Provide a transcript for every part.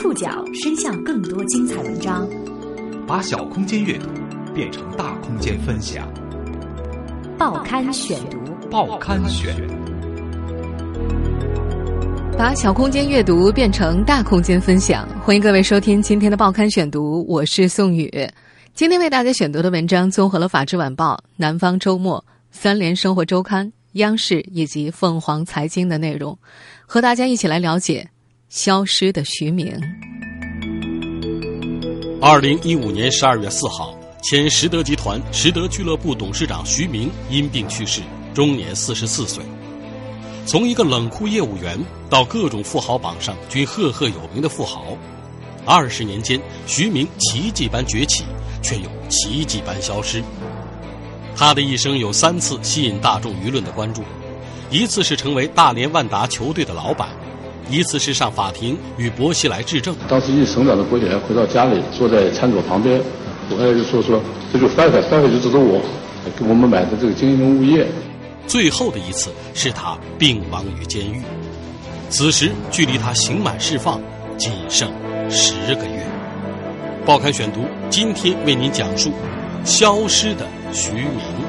触角伸向更多精彩文章，把小空间阅读变成大空间分享。报刊选读，报刊选，把小空间阅读变成大空间分享。欢迎各位收听今天的报刊选读，我是宋宇。今天为大家选读的文章综合了《法制晚报》、《南方周末》、《三联生活周刊》、央视以及凤凰财经的内容，和大家一起来了解。消失的徐明。二零一五年十二月四号，前实德集团实德俱乐部董事长徐明因病去世，终年四十四岁。从一个冷酷业务员到各种富豪榜上均赫赫有名的富豪，二十年间，徐明奇迹般崛起，却又奇迹般消失。他的一生有三次吸引大众舆论的关注，一次是成为大连万达球队的老板。一次是上法庭与薄熙来质证。当时一省长的薄熙来回到家里，坐在餐桌旁边，我爱就说说，这就翻翻翻翻就知道我给我们买的这个经营物业。最后的一次是他病亡于监狱，此时距离他刑满释放仅剩十个月。报刊选读今天为您讲述消失的徐明。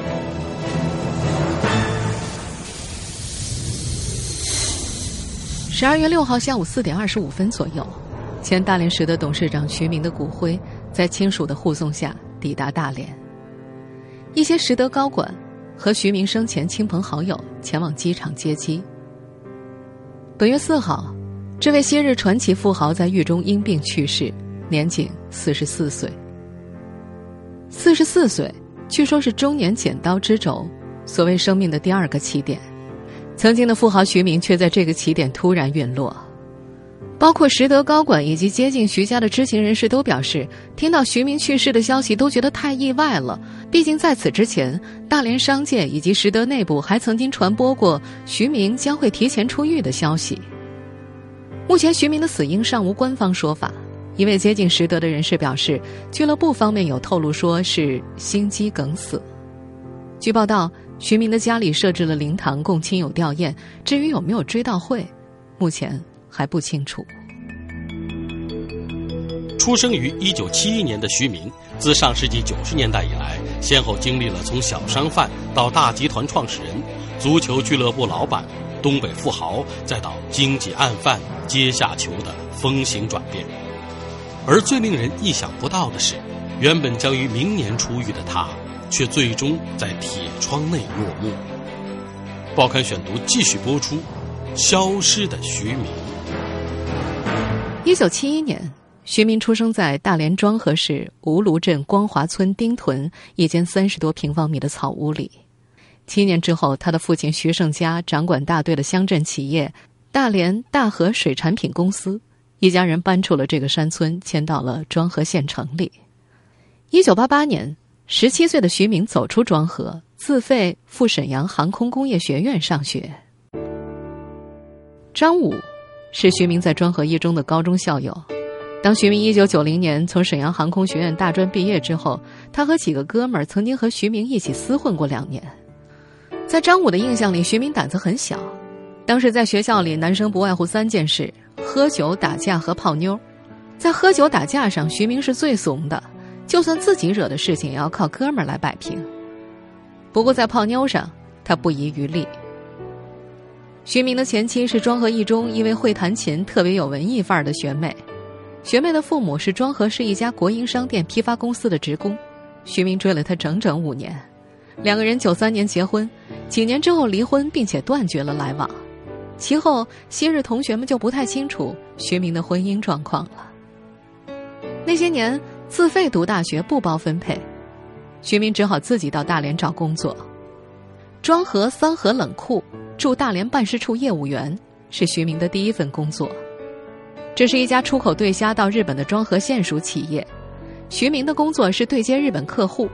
十二月六号下午四点二十五分左右，前大连实德董事长徐明的骨灰在亲属的护送下抵达大连。一些实德高管和徐明生前亲朋好友前往机场接机。本月四号，这位昔日传奇富豪在狱中因病去世，年仅四十四岁。四十四岁，据说是中年剪刀之轴，所谓生命的第二个起点。曾经的富豪徐明却在这个起点突然陨落，包括实德高管以及接近徐家的知情人士都表示，听到徐明去世的消息都觉得太意外了。毕竟在此之前，大连商界以及实德内部还曾经传播过徐明将会提前出狱的消息。目前徐明的死因尚无官方说法，一位接近实德的人士表示，俱乐部方面有透露说是心肌梗死。据报道。徐明的家里设置了灵堂供亲友吊唁，至于有没有追悼会，目前还不清楚。出生于一九七一年的徐明，自上世纪九十年代以来，先后经历了从小商贩到大集团创始人、足球俱乐部老板、东北富豪，再到经济案犯阶下囚的风行转变。而最令人意想不到的是，原本将于明年出狱的他。却最终在铁窗内落幕。报刊选读继续播出，《消失的徐明》。一九七一年，徐明出生在大连庄河市吴卢镇光华村丁屯一间三十多平方米的草屋里。七年之后，他的父亲徐胜家掌管大队的乡镇企业大连大河水产品公司，一家人搬出了这个山村，迁到了庄河县城里。一九八八年。十七岁的徐明走出庄河，自费赴沈阳航空工业学院上学。张武是徐明在庄河一中的高中校友。当徐明一九九零年从沈阳航空学院大专毕业之后，他和几个哥们儿曾经和徐明一起厮混过两年。在张武的印象里，徐明胆子很小。当时在学校里，男生不外乎三件事：喝酒、打架和泡妞。在喝酒打架上，徐明是最怂的。就算自己惹的事情，也要靠哥们儿来摆平。不过在泡妞上，他不遗余力。徐明的前妻是庄河一中一位会弹琴、特别有文艺范儿的学妹，学妹的父母是庄河市一家国营商店批发公司的职工。徐明追了她整整五年，两个人九三年结婚，几年之后离婚，并且断绝了来往。其后，昔日同学们就不太清楚徐明的婚姻状况了。那些年。自费读大学不包分配，徐明只好自己到大连找工作。庄河三河冷库驻大连办事处业务员是徐明的第一份工作。这是一家出口对虾到日本的庄河县属企业，徐明的工作是对接日本客户。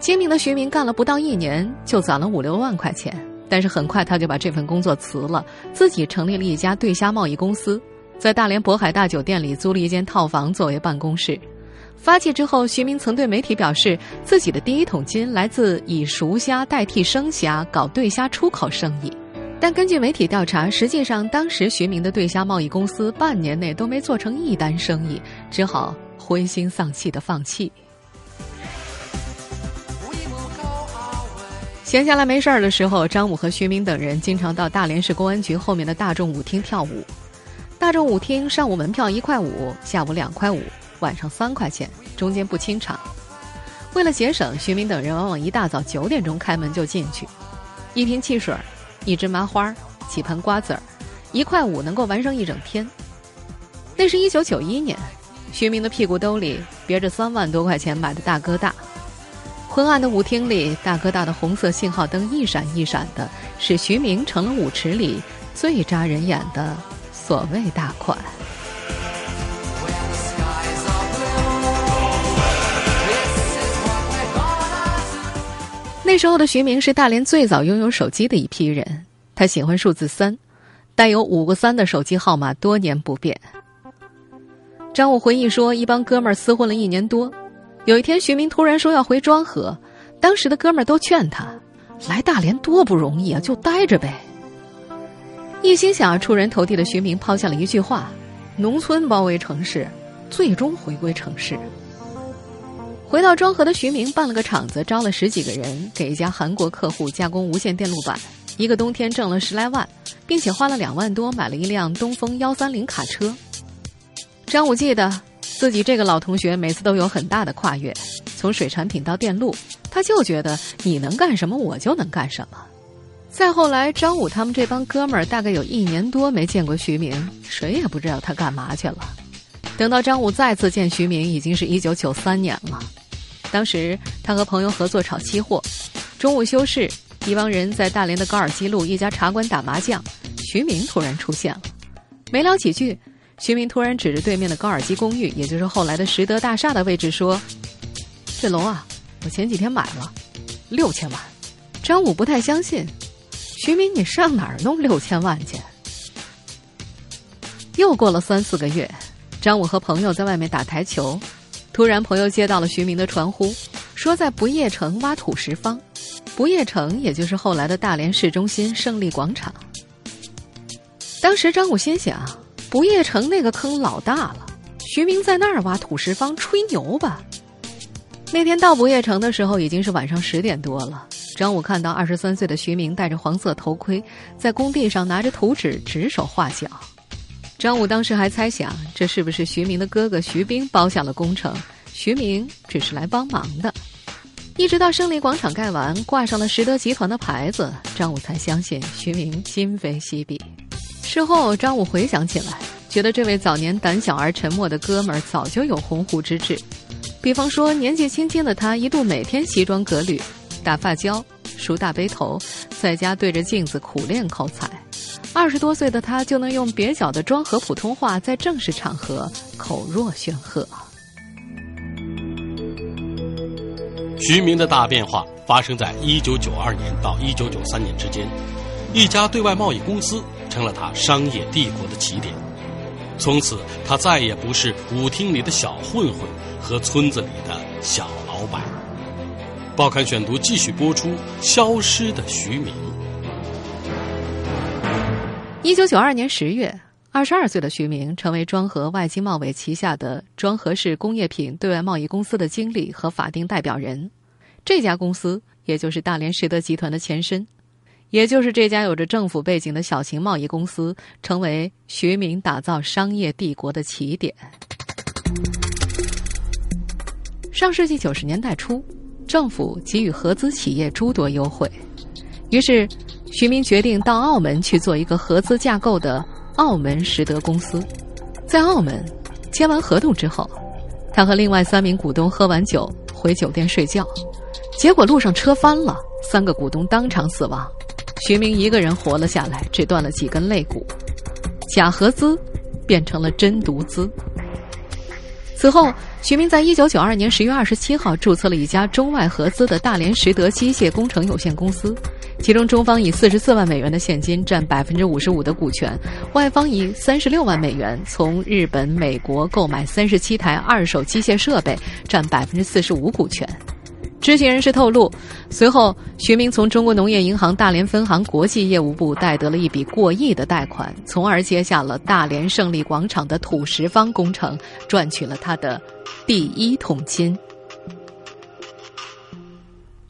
精明的徐明干了不到一年就攒了五六万块钱，但是很快他就把这份工作辞了，自己成立了一家对虾贸易公司，在大连渤海大酒店里租了一间套房作为办公室。发迹之后，徐明曾对媒体表示，自己的第一桶金来自以熟虾代替生虾搞对虾出口生意。但根据媒体调查，实际上当时徐明的对虾贸易公司半年内都没做成一单生意，只好灰心丧气的放弃。闲下来没事儿的时候，张武和徐明等人经常到大连市公安局后面的大众舞厅跳舞。大众舞厅上午门票一块五，下午两块五，晚上三块钱，中间不清场。为了节省，徐明等人往往一大早九点钟开门就进去，一瓶汽水，一支麻花，几盆瓜子儿，一块五能够玩上一整天。那是一九九一年，徐明的屁股兜里别着三万多块钱买的大哥大。昏暗的舞厅里，大哥大的红色信号灯一闪一闪的，使徐明成了舞池里最扎人眼的所谓大款。那时候的徐明是大连最早拥有手机的一批人，他喜欢数字三，带有五个三的手机号码多年不变。张武回忆说，一帮哥们儿厮混了一年多。有一天，徐明突然说要回庄河，当时的哥们儿都劝他，来大连多不容易啊，就待着呗。一心想要出人头地的徐明抛下了一句话：“农村包围城市，最终回归城市。”回到庄河的徐明办了个厂子，招了十几个人，给一家韩国客户加工无线电路板，一个冬天挣了十来万，并且花了两万多买了一辆东风幺三零卡车。张武记得。自己这个老同学每次都有很大的跨越，从水产品到电路，他就觉得你能干什么，我就能干什么。再后来，张武他们这帮哥们儿大概有一年多没见过徐明，谁也不知道他干嘛去了。等到张武再次见徐明，已经是一九九三年了。当时他和朋友合作炒期货，中午休市，一帮人在大连的高尔基路一家茶馆打麻将，徐明突然出现了，没聊几句。徐明突然指着对面的高尔基公寓，也就是后来的实德大厦的位置说：“这楼啊，我前几天买了，六千万。”张武不太相信，徐明，你上哪儿弄六千万去？又过了三四个月，张武和朋友在外面打台球，突然朋友接到了徐明的传呼，说在不夜城挖土石方。不夜城也就是后来的大连市中心胜利广场。当时张武心想。不夜城那个坑老大了，徐明在那儿挖土石方，吹牛吧。那天到不夜城的时候，已经是晚上十点多了。张武看到二十三岁的徐明戴着黄色头盔，在工地上拿着图纸指手画脚。张武当时还猜想，这是不是徐明的哥哥徐斌包下了工程，徐明只是来帮忙的。一直到胜利广场盖完，挂上了实德集团的牌子，张武才相信徐明今非昔比。事后，张武回想起来，觉得这位早年胆小而沉默的哥们儿早就有鸿鹄之志。比方说，年纪轻轻的他一度每天西装革履，打发胶，梳大背头，在家对着镜子苦练口才。二十多岁的他就能用蹩脚的庄河普通话在正式场合口若悬河。徐明的大变化发生在一九九二年到一九九三年之间，一家对外贸易公司。成了他商业帝国的起点，从此他再也不是舞厅里的小混混和村子里的小老板。报刊选读继续播出《消失的徐明》。一九九二年十月，二十二岁的徐明成为庄河外经贸委旗下的庄河市工业品对外贸易公司的经理和法定代表人。这家公司也就是大连实德集团的前身。也就是这家有着政府背景的小型贸易公司，成为徐明打造商业帝国的起点。上世纪九十年代初，政府给予合资企业诸多优惠，于是徐明决定到澳门去做一个合资架构的澳门实德公司。在澳门签完合同之后，他和另外三名股东喝完酒回酒店睡觉，结果路上车翻了，三个股东当场死亡。徐明一个人活了下来，只断了几根肋骨。假合资变成了真独资。此后，徐明在一九九二年十月二十七号注册了一家中外合资的大连实德机械工程有限公司，其中中方以四十四万美元的现金占百分之五十五的股权，外方以三十六万美元从日本、美国购买三十七台二手机械设备，占百分之四十五股权。知情人士透露，随后徐明从中国农业银行大连分行国际业务部贷得了一笔过亿的贷款，从而接下了大连胜利广场的土石方工程，赚取了他的第一桶金。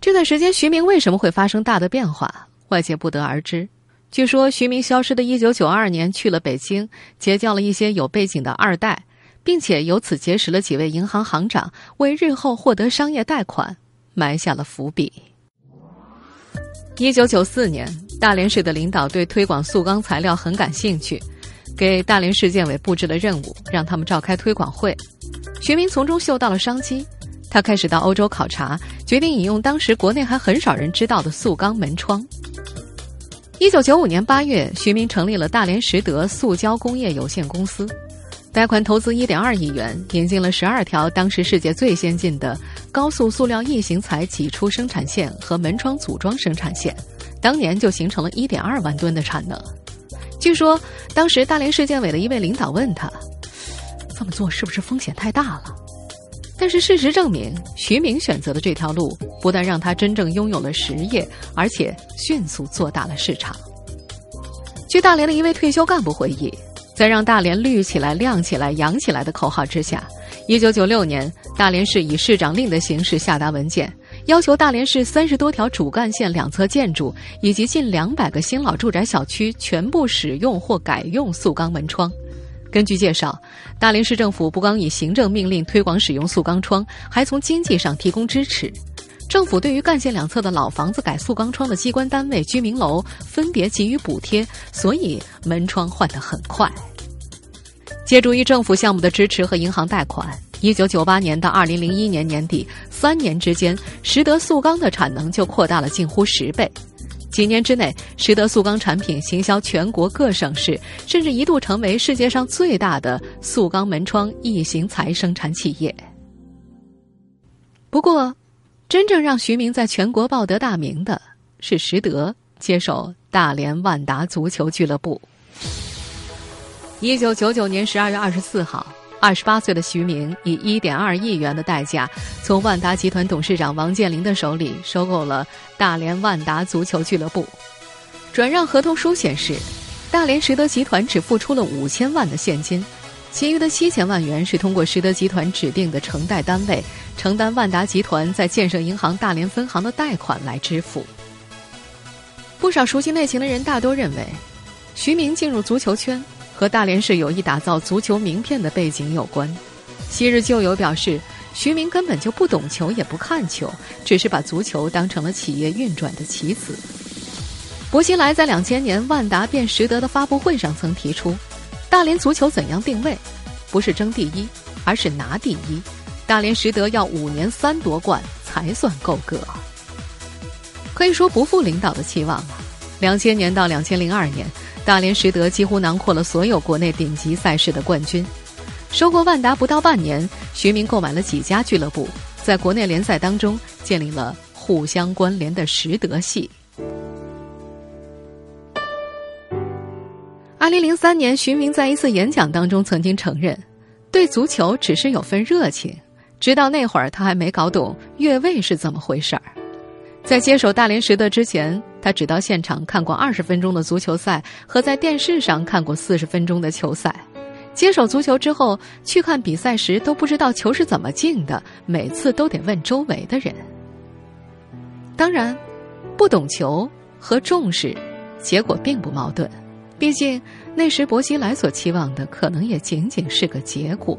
这段时间，徐明为什么会发生大的变化，外界不得而知。据说，徐明消失的一九九二年去了北京，结交了一些有背景的二代，并且由此结识了几位银行行长，为日后获得商业贷款。埋下了伏笔。一九九四年，大连市的领导对推广塑钢材料很感兴趣，给大连市建委布置了任务，让他们召开推广会。徐明从中嗅到了商机，他开始到欧洲考察，决定引用当时国内还很少人知道的塑钢门窗。一九九五年八月，徐明成立了大连实德塑胶工业有限公司。贷款投资一点二亿元，引进了十二条当时世界最先进的高速塑料异形材挤出生产线和门窗组装生产线，当年就形成了一点二万吨的产能。据说，当时大连市建委的一位领导问他：“这么做是不是风险太大了？”但是事实证明，徐明选择的这条路不但让他真正拥有了实业，而且迅速做大了市场。据大连的一位退休干部回忆。在让大连绿起来、亮起来、扬起来的口号之下，一九九六年，大连市以市长令的形式下达文件，要求大连市三十多条主干线两侧建筑以及近两百个新老住宅小区全部使用或改用塑钢门窗。根据介绍，大连市政府不光以行政命令推广使用塑钢窗，还从经济上提供支持。政府对于干线两侧的老房子改塑钢窗的机关单位、居民楼分别给予补贴，所以门窗换得很快。借助于政府项目的支持和银行贷款，一九九八年到二零零一年年底三年之间，实德塑钢的产能就扩大了近乎十倍。几年之内，实德塑钢产品行销全国各省市，甚至一度成为世界上最大的塑钢门窗异形材生产企业。不过，真正让徐明在全国报得大名的是实德接手大连万达足球俱乐部。一九九九年十二月二十四号，二十八岁的徐明以一点二亿元的代价，从万达集团董事长王健林的手里收购了大连万达足球俱乐部。转让合同书显示，大连实德集团只付出了五千万的现金。其余的七千万元是通过实德集团指定的承贷单位承担万达集团在建设银行大连分行的贷款来支付。不少熟悉内情的人大多认为，徐明进入足球圈和大连市有意打造足球名片的背景有关。昔日旧友表示，徐明根本就不懂球，也不看球，只是把足球当成了企业运转的棋子。薄熙来在两千年万达变实德的发布会上曾提出。大连足球怎样定位？不是争第一，而是拿第一。大连实德要五年三夺冠才算够格。可以说不负领导的期望了。两千年到两千零二年，大连实德几乎囊括了所有国内顶级赛事的冠军。收购万达不到半年，徐明购买了几家俱乐部，在国内联赛当中建立了互相关联的实德系。二零零三年，徐明在一次演讲当中曾经承认，对足球只是有份热情。直到那会儿，他还没搞懂越位是怎么回事儿。在接手大连实德之前，他只到现场看过二十分钟的足球赛，和在电视上看过四十分钟的球赛。接手足球之后，去看比赛时都不知道球是怎么进的，每次都得问周围的人。当然，不懂球和重视，结果并不矛盾。毕竟，那时薄熙来所期望的可能也仅仅是个结果。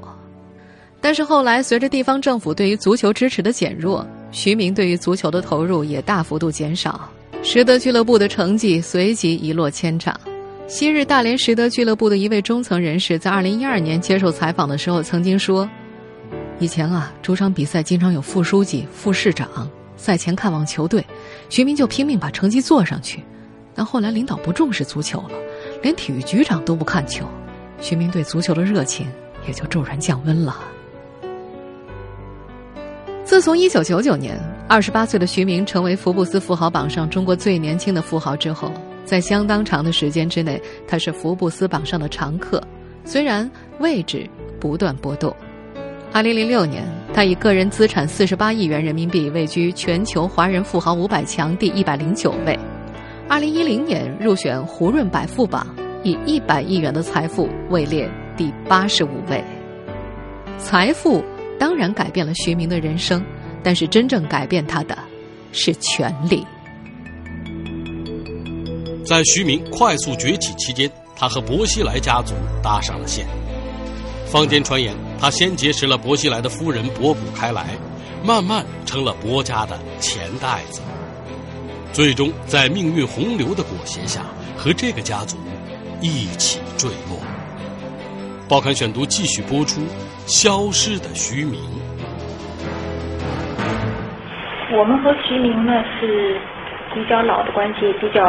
但是后来，随着地方政府对于足球支持的减弱，徐明对于足球的投入也大幅度减少，实德俱乐部的成绩随即一落千丈。昔日大连实德俱乐部的一位中层人士在二零一二年接受采访的时候曾经说：“以前啊，主场比赛经常有副书记、副市长赛前看望球队，徐明就拼命把成绩做上去。但后来领导不重视足球了。”连体育局长都不看球，徐明对足球的热情也就骤然降温了。自从一九九九年二十八岁的徐明成为福布斯富豪榜上中国最年轻的富豪之后，在相当长的时间之内，他是福布斯榜上的常客，虽然位置不断波动。二零零六年，他以个人资产四十八亿元人民币位居全球华人富豪五百强第一百零九位。二零一零年入选胡润百富榜，以一百亿元的财富位列第八十五位。财富当然改变了徐明的人生，但是真正改变他的，是权力。在徐明快速崛起期间，他和薄熙来家族搭上了线。坊间传言，他先结识了薄熙来的夫人博古开来，慢慢成了薄家的钱袋子。最终，在命运洪流的裹挟下，和这个家族一起坠落。报刊选读继续播出：消失的徐明。我们和徐明呢是比较老的关系，比较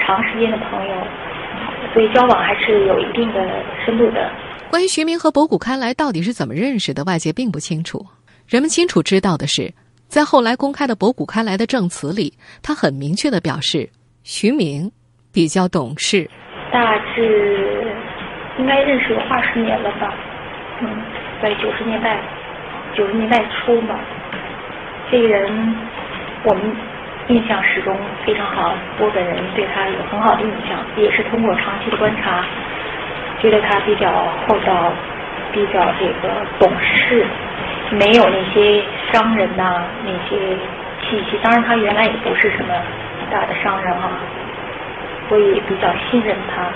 长时间的朋友，所以交往还是有一定的深度的。关于徐明和博古开来到底是怎么认识的，外界并不清楚。人们清楚知道的是，在后来公开的博古开来的证词里，他很明确的表示，徐明比较懂事。大致应该认识有二十年了吧？嗯，在九十年代，九十年代初吧。这个人我们印象始终非常好，我本人对他有很好的印象，也是通过长期的观察。觉得他比较厚道，比较这个懂事，没有那些商人呐那些气息。当然，他原来也不是什么大的商人啊，所以比较信任他。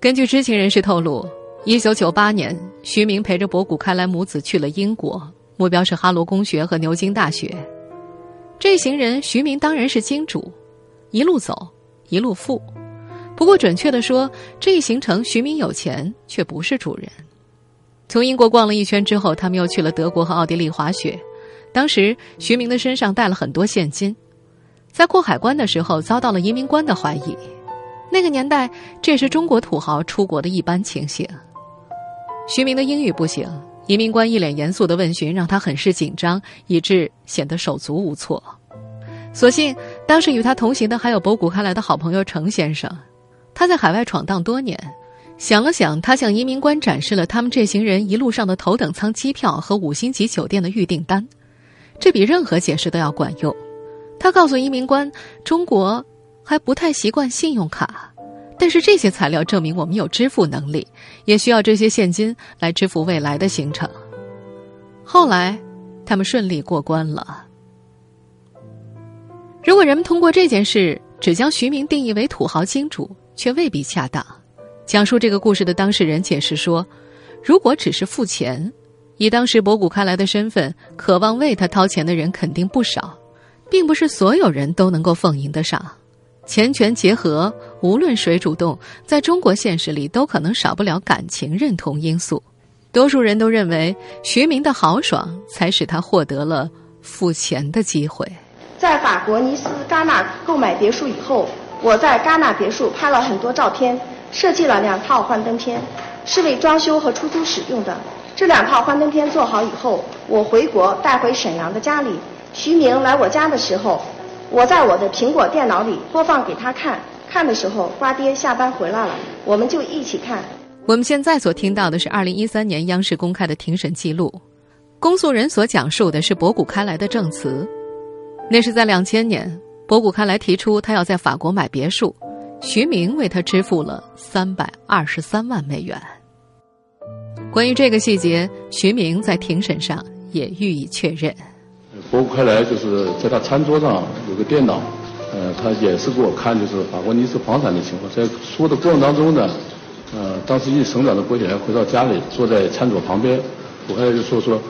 根据知情人士透露，一九九八年，徐明陪着博古开来母子去了英国，目标是哈罗公学和牛津大学。这一行人，徐明当然是金主，一路走，一路富。不过，准确的说，这一行程徐明有钱，却不是主人。从英国逛了一圈之后，他们又去了德国和奥地利滑雪。当时，徐明的身上带了很多现金，在过海关的时候遭到了移民官的怀疑。那个年代，这是中国土豪出国的一般情形。徐明的英语不行，移民官一脸严肃的问询，让他很是紧张，以致显得手足无措。所幸，当时与他同行的还有博古开来的好朋友程先生。他在海外闯荡多年，想了想，他向移民官展示了他们这行人一路上的头等舱机票和五星级酒店的预订单，这比任何解释都要管用。他告诉移民官，中国还不太习惯信用卡，但是这些材料证明我们有支付能力，也需要这些现金来支付未来的行程。后来，他们顺利过关了。如果人们通过这件事只将徐明定义为土豪金主，却未必恰当。讲述这个故事的当事人解释说：“如果只是付钱，以当时博古开来的身份，渴望为他掏钱的人肯定不少，并不是所有人都能够奉迎得上。钱权结合，无论谁主动，在中国现实里都可能少不了感情认同因素。多数人都认为徐明的豪爽才使他获得了付钱的机会。在法国尼斯戛纳购买别墅以后。”我在戛纳别墅拍了很多照片，设计了两套幻灯片，是为装修和出租使用的。这两套幻灯片做好以后，我回国带回沈阳的家里。徐明来我家的时候，我在我的苹果电脑里播放给他看。看的时候，瓜爹下班回来了，我们就一起看。我们现在所听到的是二零一三年央视公开的庭审记录，公诉人所讲述的是博古开来的证词，那是在两千年。博古开来提出，他要在法国买别墅，徐明为他支付了三百二十三万美元。关于这个细节，徐明在庭审上也予以确认。博古开来就是在他餐桌上有个电脑，他演示给我看，就是法国尼斯房产的情况。在说的过程当中呢，呃，当时一省长的博起来回到家里，坐在餐桌旁边，我开来就说说，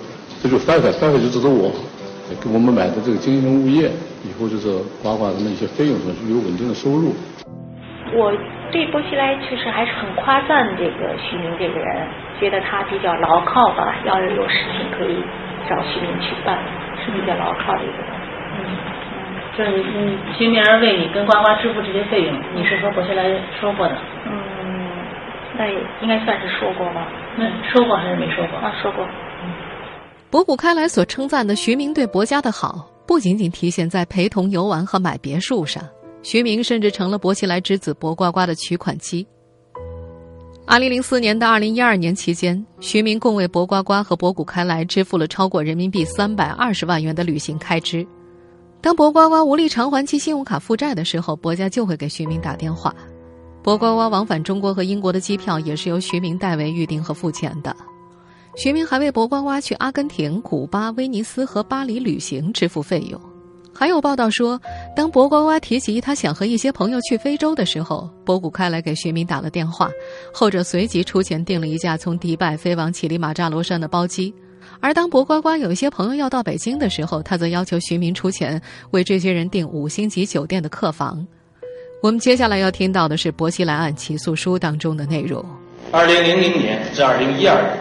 这就翻翻翻翻就指着我。给我们买的这个经营物业，以后就是花花什么一些费用，说有稳定的收入。我对波西莱确实还是很夸赞这个徐明这个人，觉得他比较牢靠吧。要是有事情可以找徐明去办，是比较牢靠的一个人。嗯，就是嗯，徐明为你跟呱呱支付这些费用，你是和波西来说过的？嗯，那也应该算是说过吧。那说过还是没说过？啊，说过。博古开来所称赞的徐明对博家的好，不仅仅体现在陪同游玩和买别墅上，徐明甚至成了薄熙来之子薄呱呱的取款机。二零零四年到二零一二年期间，徐明共为博呱呱和博古开来支付了超过人民币三百二十万元的旅行开支。当博呱呱无力偿还其信用卡负债的时候，博家就会给徐明打电话。博呱呱往返中国和英国的机票也是由徐明代为预订和付钱的。徐明还为博呱呱去阿根廷、古巴、威尼斯和巴黎旅行支付费用。还有报道说，当博呱呱提及他想和一些朋友去非洲的时候，博古开来给徐明打了电话，后者随即出钱订了一架从迪拜飞往乞力马扎罗山的包机。而当博瓜瓜有一些朋友要到北京的时候，他则要求徐明出钱为这些人订五星级酒店的客房。我们接下来要听到的是薄熙来案起诉书当中的内容。二零零零年至二零一二年，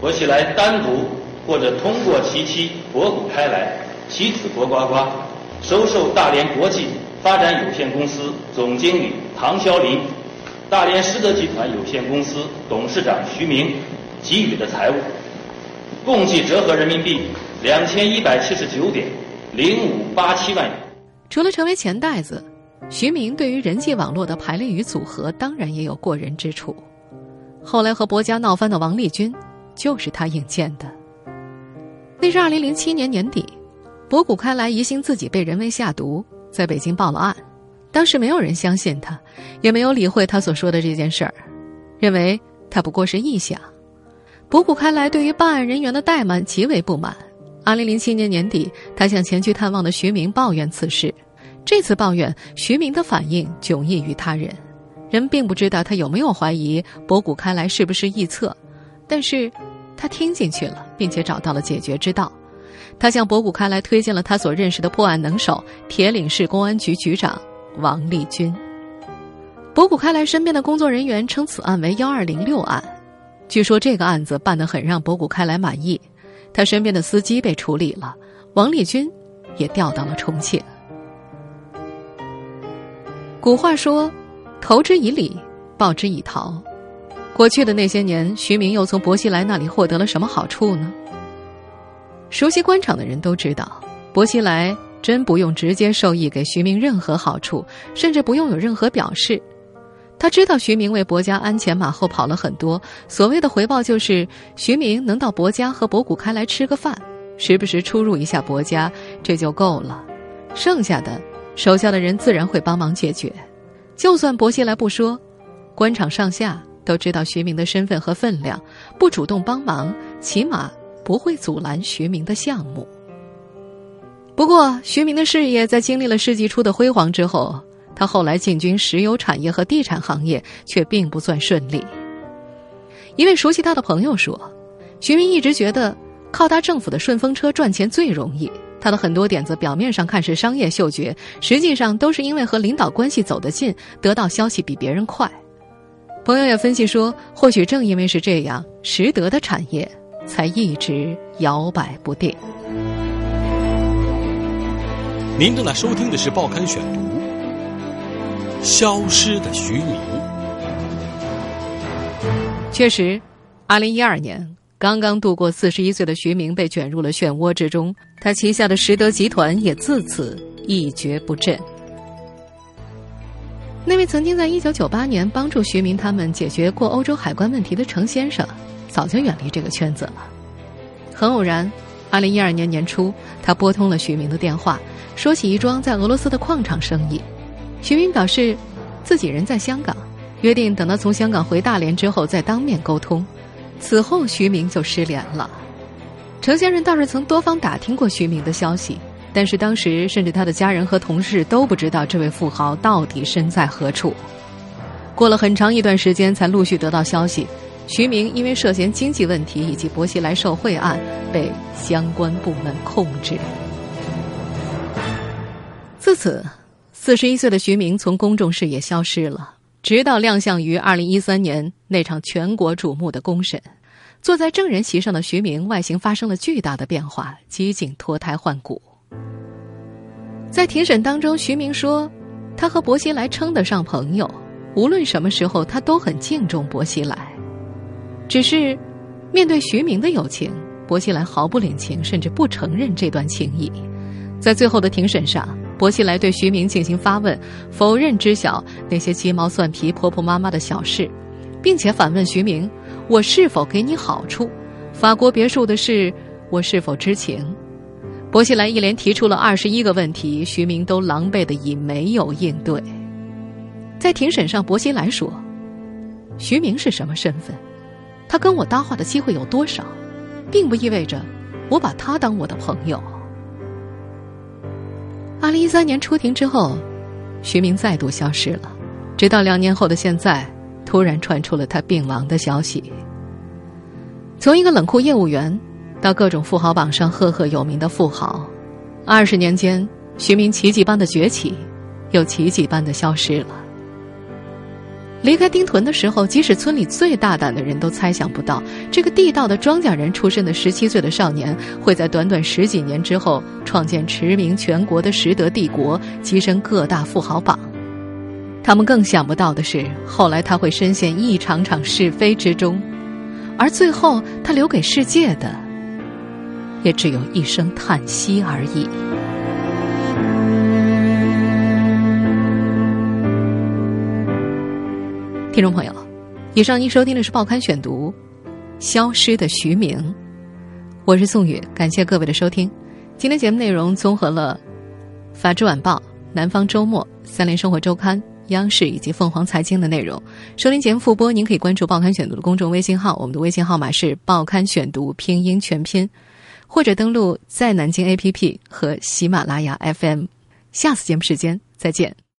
薄熙来单独或者通过其妻博古开来。其子博瓜瓜收受大连国际发展有限公司总经理唐肖林、大连实德集团有限公司董事长徐明给予的财物，共计折合人民币两千一百七十九点零五八七万元。除了成为钱袋子，徐明对于人际网络的排列与组合当然也有过人之处。后来和博家闹翻的王立军，就是他引荐的。那是二零零七年年底。博古开来疑心自己被人为下毒，在北京报了案。当时没有人相信他，也没有理会他所说的这件事儿，认为他不过是臆想。博古开来对于办案人员的怠慢极为不满。二零零七年年底，他向前去探望的徐明抱怨此事。这次抱怨，徐明的反应迥异于他人。人并不知道他有没有怀疑博古开来是不是臆测，但是，他听进去了，并且找到了解决之道。他向博古开来推荐了他所认识的破案能手——铁岭市公安局局长王立军。博古开来身边的工作人员称此案为“幺二零六案”，据说这个案子办得很让博古开来满意。他身边的司机被处理了，王立军也调到了重庆。古话说：“投之以礼，报之以桃。”过去的那些年，徐明又从薄熙来那里获得了什么好处呢？熟悉官场的人都知道，薄熙来真不用直接授意给徐明任何好处，甚至不用有任何表示。他知道徐明为薄家鞍前马后跑了很多，所谓的回报就是徐明能到薄家和博古开来吃个饭，时不时出入一下薄家，这就够了。剩下的，手下的人自然会帮忙解决。就算薄熙来不说，官场上下都知道徐明的身份和分量，不主动帮忙，起码。不会阻拦徐明的项目。不过，徐明的事业在经历了世纪初的辉煌之后，他后来进军石油产业和地产行业却并不算顺利。一位熟悉他的朋友说：“徐明一直觉得靠搭政府的顺风车赚钱最容易。他的很多点子表面上看是商业嗅觉，实际上都是因为和领导关系走得近，得到消息比别人快。”朋友也分析说，或许正因为是这样，实德的产业。才一直摇摆不定。您正在收听的是《报刊选读》，消失的徐明。确实，二零一二年刚刚度过四十一岁的徐明被卷入了漩涡之中，他旗下的实德集团也自此一蹶不振。那位曾经在一九九八年帮助徐明他们解决过欧洲海关问题的程先生。早就远离这个圈子了。很偶然，二零一二年年初，他拨通了徐明的电话，说起一桩在俄罗斯的矿场生意。徐明表示，自己人在香港，约定等他从香港回大连之后再当面沟通。此后，徐明就失联了。程先生倒是曾多方打听过徐明的消息，但是当时甚至他的家人和同事都不知道这位富豪到底身在何处。过了很长一段时间，才陆续得到消息。徐明因为涉嫌经济问题以及薄熙来受贿案，被相关部门控制。自此，四十一岁的徐明从公众视野消失了，直到亮相于二零一三年那场全国瞩目的公审。坐在证人席上的徐明，外形发生了巨大的变化，几近脱胎换骨。在庭审当中，徐明说：“他和薄熙来称得上朋友，无论什么时候，他都很敬重薄熙来。”只是，面对徐明的友情，薄熙来毫不领情，甚至不承认这段情谊。在最后的庭审上，薄熙来对徐明进行发问，否认知晓那些鸡毛蒜皮、婆婆妈妈的小事，并且反问徐明：“我是否给你好处？法国别墅的事，我是否知情？”薄熙来一连提出了二十一个问题，徐明都狼狈的以没有应对。在庭审上，薄熙来说：“徐明是什么身份？他跟我搭话的机会有多少，并不意味着我把他当我的朋友。”二零一三年出庭之后，徐明再度消失了，直到两年后的现在，突然传出了他病亡的消息。从一个冷酷业务员，到各种富豪榜上赫赫有名的富豪，二十年间，徐明奇迹般的崛起，又奇迹般的消失了。离开丁屯的时候，即使村里最大胆的人都猜想不到，这个地道的庄稼人出身的十七岁的少年，会在短短十几年之后创建驰名全国的实德帝国，跻身各大富豪榜。他们更想不到的是，后来他会深陷一场场是非之中，而最后他留给世界的，也只有一声叹息而已。听众朋友，以上您收听的是《报刊选读》，消失的徐明，我是宋宇，感谢各位的收听。今天节目内容综合了《法制晚报》、《南方周末》、《三联生活周刊》、央视以及凤凰财经的内容。收听节目复播，您可以关注《报刊选读》的公众微信号，我们的微信号码是《报刊选读》拼音全拼，或者登录在南京 APP 和喜马拉雅 FM。下次节目时间再见。